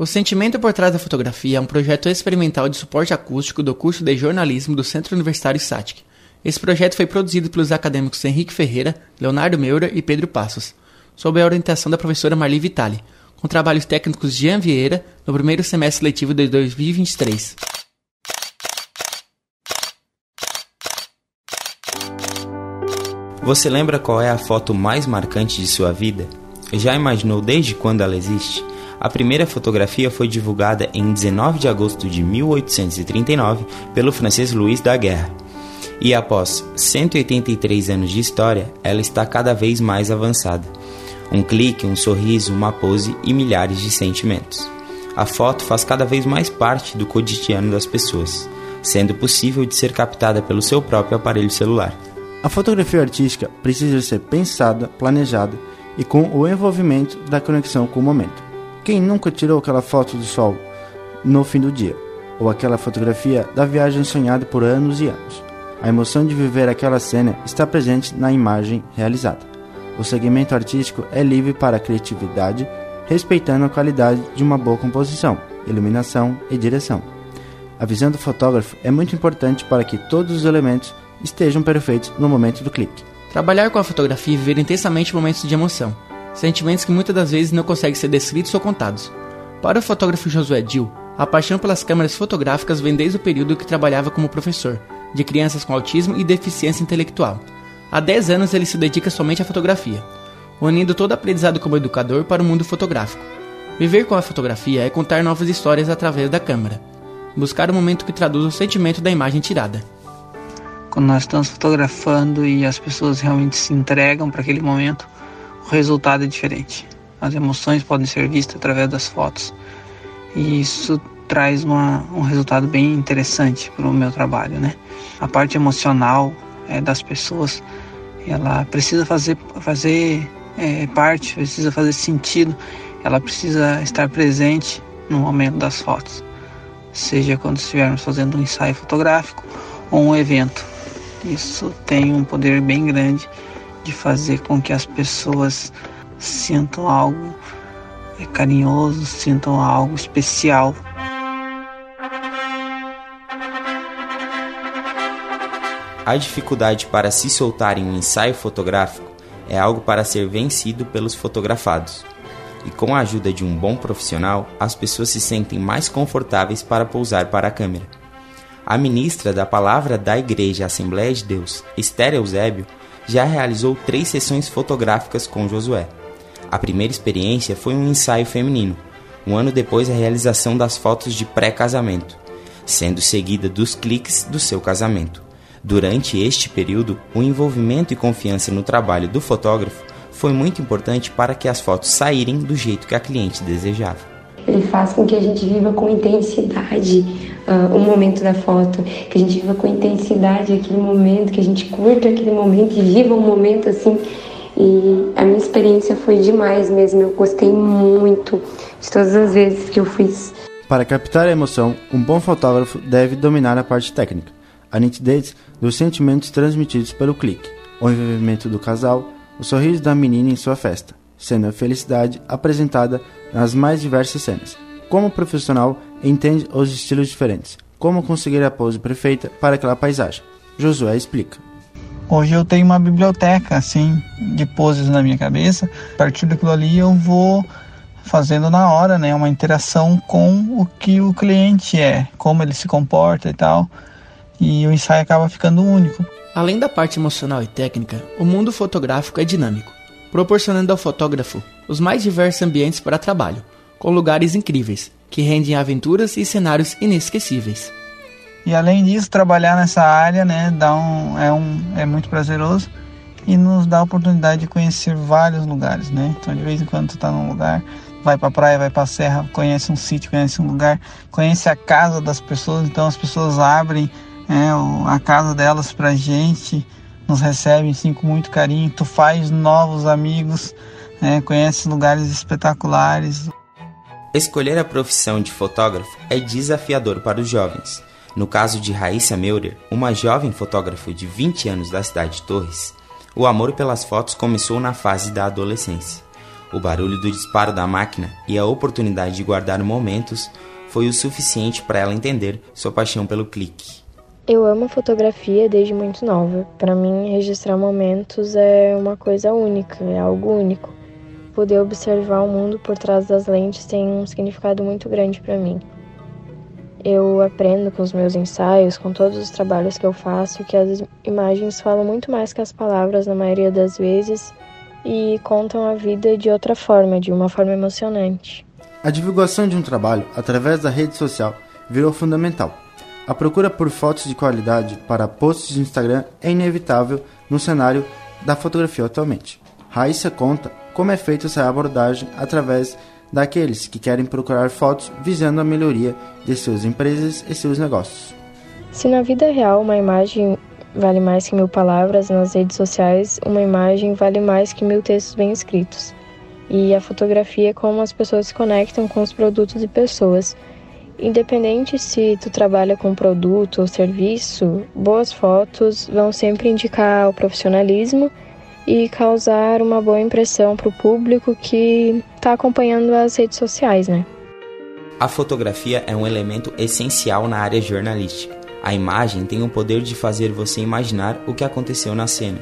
O Sentimento por Trás da Fotografia é um projeto experimental de suporte acústico do curso de jornalismo do Centro Universitário SATIC. Esse projeto foi produzido pelos acadêmicos Henrique Ferreira, Leonardo Meura e Pedro Passos, sob a orientação da professora Marli Vitali, com trabalhos técnicos de Jean Vieira no primeiro semestre letivo de 2023. Você lembra qual é a foto mais marcante de sua vida? Já imaginou desde quando ela existe? A primeira fotografia foi divulgada em 19 de agosto de 1839 pelo francês Louis Daguerre. E após 183 anos de história, ela está cada vez mais avançada. Um clique, um sorriso, uma pose e milhares de sentimentos. A foto faz cada vez mais parte do cotidiano das pessoas, sendo possível de ser captada pelo seu próprio aparelho celular. A fotografia artística precisa ser pensada, planejada e com o envolvimento da conexão com o momento. Quem nunca tirou aquela foto do sol no fim do dia? Ou aquela fotografia da viagem sonhada por anos e anos? A emoção de viver aquela cena está presente na imagem realizada. O segmento artístico é livre para a criatividade, respeitando a qualidade de uma boa composição, iluminação e direção. A visão do fotógrafo é muito importante para que todos os elementos estejam perfeitos no momento do clique. Trabalhar com a fotografia e viver intensamente momentos de emoção sentimentos que muitas das vezes não conseguem ser descritos ou contados. Para o fotógrafo Josué Dil, a paixão pelas câmeras fotográficas vem desde o período que trabalhava como professor de crianças com autismo e deficiência intelectual. Há 10 anos ele se dedica somente à fotografia, unindo todo aprendizado como educador para o mundo fotográfico. Viver com a fotografia é contar novas histórias através da câmera, buscar o momento que traduz o sentimento da imagem tirada. Quando nós estamos fotografando e as pessoas realmente se entregam para aquele momento, o resultado é diferente. As emoções podem ser vistas através das fotos. E isso traz uma, um resultado bem interessante para o meu trabalho, né? A parte emocional é, das pessoas, ela precisa fazer, fazer é, parte, precisa fazer sentido, ela precisa estar presente no momento das fotos, seja quando estivermos fazendo um ensaio fotográfico ou um evento. Isso tem um poder bem grande de fazer com que as pessoas sintam algo é, carinhoso, sintam algo especial. A dificuldade para se soltar em um ensaio fotográfico é algo para ser vencido pelos fotografados. E com a ajuda de um bom profissional, as pessoas se sentem mais confortáveis para pousar para a câmera. A ministra da Palavra da Igreja Assembleia de Deus, Esther Eusébio, já realizou três sessões fotográficas com Josué. A primeira experiência foi um ensaio feminino, um ano depois a realização das fotos de pré-casamento, sendo seguida dos cliques do seu casamento. Durante este período, o envolvimento e confiança no trabalho do fotógrafo foi muito importante para que as fotos saírem do jeito que a cliente desejava. Ele faz com que a gente viva com intensidade uh, o momento da foto, que a gente viva com intensidade aquele momento, que a gente curta aquele momento e viva um momento assim. E a minha experiência foi demais mesmo, eu gostei muito de todas as vezes que eu fiz. Para captar a emoção, um bom fotógrafo deve dominar a parte técnica, a nitidez dos sentimentos transmitidos pelo clique, o envolvimento do casal, o sorriso da menina em sua festa, sendo a felicidade apresentada nas mais diversas cenas. Como profissional, entende os estilos diferentes, como conseguir a pose perfeita para aquela paisagem. Josué explica. Hoje eu tenho uma biblioteca assim de poses na minha cabeça. A partir daquilo ali eu vou fazendo na hora, né, uma interação com o que o cliente é, como ele se comporta e tal. E o ensaio acaba ficando único. Além da parte emocional e técnica, o mundo fotográfico é dinâmico, proporcionando ao fotógrafo os mais diversos ambientes para trabalho, com lugares incríveis, que rendem aventuras e cenários inesquecíveis. E além disso, trabalhar nessa área né, dá um, é, um, é muito prazeroso e nos dá a oportunidade de conhecer vários lugares. Né? Então, de vez em quando, tu está num lugar, vai para a praia, vai para a serra, conhece um sítio, conhece um lugar, conhece a casa das pessoas, então as pessoas abrem é, a casa delas para gente, nos recebem sim, com muito carinho, tu faz novos amigos, é, conhece lugares espetaculares. Escolher a profissão de fotógrafo é desafiador para os jovens. No caso de Raíssa Meurer, uma jovem fotógrafa de 20 anos da cidade de Torres, o amor pelas fotos começou na fase da adolescência. O barulho do disparo da máquina e a oportunidade de guardar momentos foi o suficiente para ela entender sua paixão pelo clique. Eu amo fotografia desde muito nova. Para mim, registrar momentos é uma coisa única, é algo único. Poder observar o mundo por trás das lentes tem um significado muito grande para mim. Eu aprendo com os meus ensaios, com todos os trabalhos que eu faço, que as imagens falam muito mais que as palavras na maioria das vezes e contam a vida de outra forma, de uma forma emocionante. A divulgação de um trabalho através da rede social virou fundamental. A procura por fotos de qualidade para posts de Instagram é inevitável no cenário da fotografia atualmente. Raíssa conta como é feita essa abordagem através daqueles que querem procurar fotos visando a melhoria de suas empresas e seus negócios. Se na vida real uma imagem vale mais que mil palavras, nas redes sociais uma imagem vale mais que mil textos bem escritos. E a fotografia é como as pessoas se conectam com os produtos e pessoas. Independente se tu trabalha com produto ou serviço, boas fotos vão sempre indicar o profissionalismo e causar uma boa impressão para o público que está acompanhando as redes sociais, né? A fotografia é um elemento essencial na área jornalística. A imagem tem o poder de fazer você imaginar o que aconteceu na cena.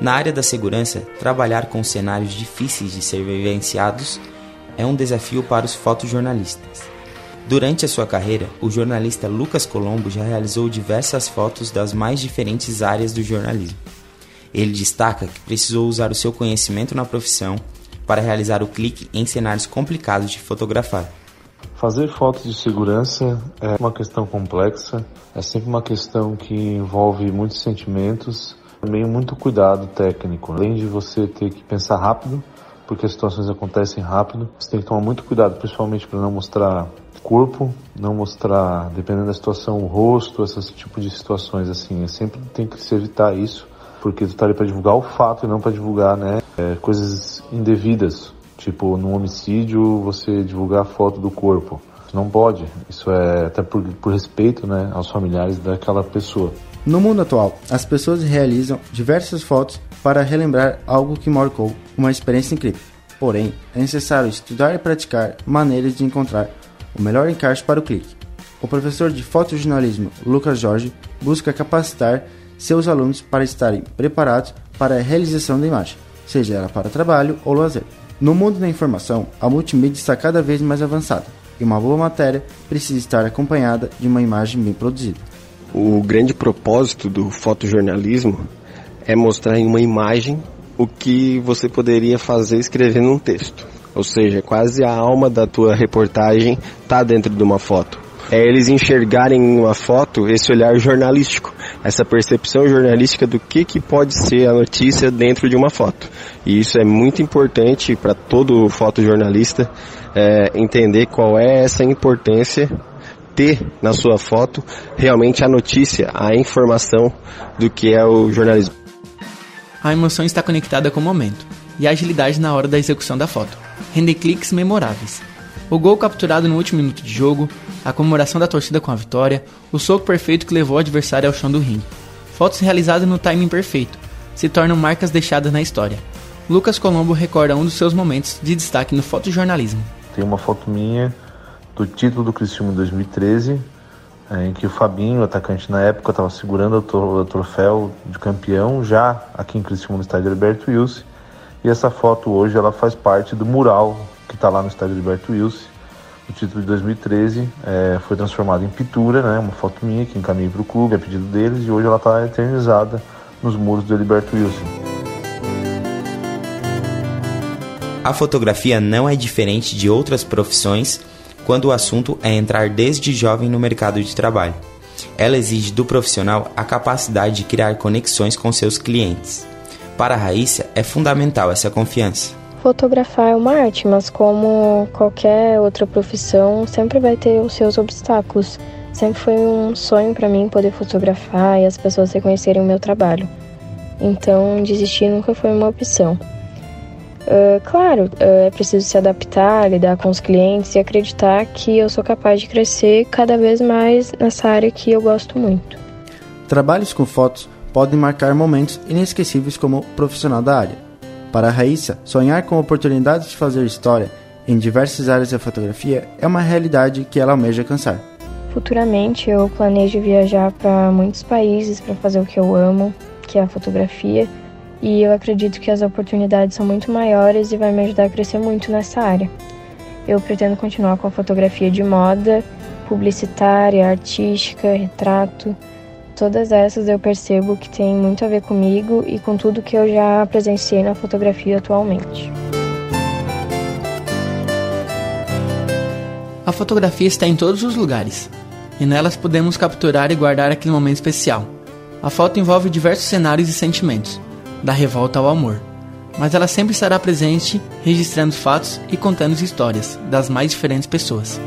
Na área da segurança, trabalhar com cenários difíceis de ser vivenciados é um desafio para os fotojornalistas. Durante a sua carreira, o jornalista Lucas Colombo já realizou diversas fotos das mais diferentes áreas do jornalismo. Ele destaca que precisou usar o seu conhecimento na profissão para realizar o clique em cenários complicados de fotografar. Fazer fotos de segurança é uma questão complexa, é sempre uma questão que envolve muitos sentimentos, também muito cuidado técnico. Além de você ter que pensar rápido, porque as situações acontecem rápido, você tem que tomar muito cuidado, principalmente para não mostrar corpo, não mostrar, dependendo da situação, o rosto, esse tipo de situações assim. Sempre tem que se evitar isso porque tu tá ali para divulgar o fato e não para divulgar, né, é, coisas indevidas. Tipo, num homicídio, você divulgar a foto do corpo. Não pode. Isso é até por, por respeito, né, aos familiares daquela pessoa. No mundo atual, as pessoas realizam diversas fotos para relembrar algo que marcou uma experiência incrível. Porém, é necessário estudar e praticar maneiras de encontrar o melhor encaixe para o clique. O professor de fotojornalismo Lucas Jorge busca capacitar seus alunos para estarem preparados para a realização da imagem, seja ela para trabalho ou lazer. No mundo da informação, a multimídia está cada vez mais avançada e uma boa matéria precisa estar acompanhada de uma imagem bem produzida. O grande propósito do fotojornalismo é mostrar em uma imagem o que você poderia fazer escrevendo um texto. Ou seja, quase a alma da tua reportagem está dentro de uma foto. É eles enxergarem em uma foto esse olhar jornalístico essa percepção jornalística do que, que pode ser a notícia dentro de uma foto. E isso é muito importante para todo fotojornalista é, entender qual é essa importância ter na sua foto realmente a notícia, a informação do que é o jornalismo. A emoção está conectada com o momento e a agilidade na hora da execução da foto. Render cliques memoráveis. O gol capturado no último minuto de jogo, a comemoração da torcida com a vitória, o soco perfeito que levou o adversário ao chão do ringue. Fotos realizadas no timing perfeito se tornam marcas deixadas na história. Lucas Colombo recorda um dos seus momentos de destaque no fotojornalismo. Tem uma foto minha do título do Cristiano em 2013, em que o Fabinho, atacante na época, estava segurando o troféu de campeão já aqui em Criciúma no estádio Alberto Wilson. E essa foto hoje ela faz parte do mural que está lá no estádio Alberto Wilson o título de 2013 é, foi transformado em pintura, né, uma foto minha que encaminhei para o clube a pedido deles e hoje ela está eternizada nos muros do Heriberto Wilson. A fotografia não é diferente de outras profissões quando o assunto é entrar desde jovem no mercado de trabalho. Ela exige do profissional a capacidade de criar conexões com seus clientes. Para a Raíssa, é fundamental essa confiança. Fotografar é uma arte, mas como qualquer outra profissão, sempre vai ter os seus obstáculos. Sempre foi um sonho para mim poder fotografar e as pessoas reconhecerem o meu trabalho. Então, desistir nunca foi uma opção. Uh, claro, uh, é preciso se adaptar, lidar com os clientes e acreditar que eu sou capaz de crescer cada vez mais nessa área que eu gosto muito. Trabalhos com fotos podem marcar momentos inesquecíveis como profissional da área Para a Raíssa, sonhar com oportunidades de fazer história em diversas áreas da fotografia é uma realidade que ela almeja alcançar. Futuramente eu planejo viajar para muitos países para fazer o que eu amo, que é a fotografia, e eu acredito que as oportunidades são muito maiores e vai me ajudar a crescer muito nessa área. Eu pretendo continuar com a fotografia de moda, publicitária, artística, retrato. Todas essas eu percebo que tem muito a ver comigo e com tudo que eu já presenciei na fotografia atualmente. A fotografia está em todos os lugares, e nelas podemos capturar e guardar aquele momento especial. A foto envolve diversos cenários e sentimentos, da revolta ao amor, mas ela sempre estará presente, registrando fatos e contando histórias das mais diferentes pessoas.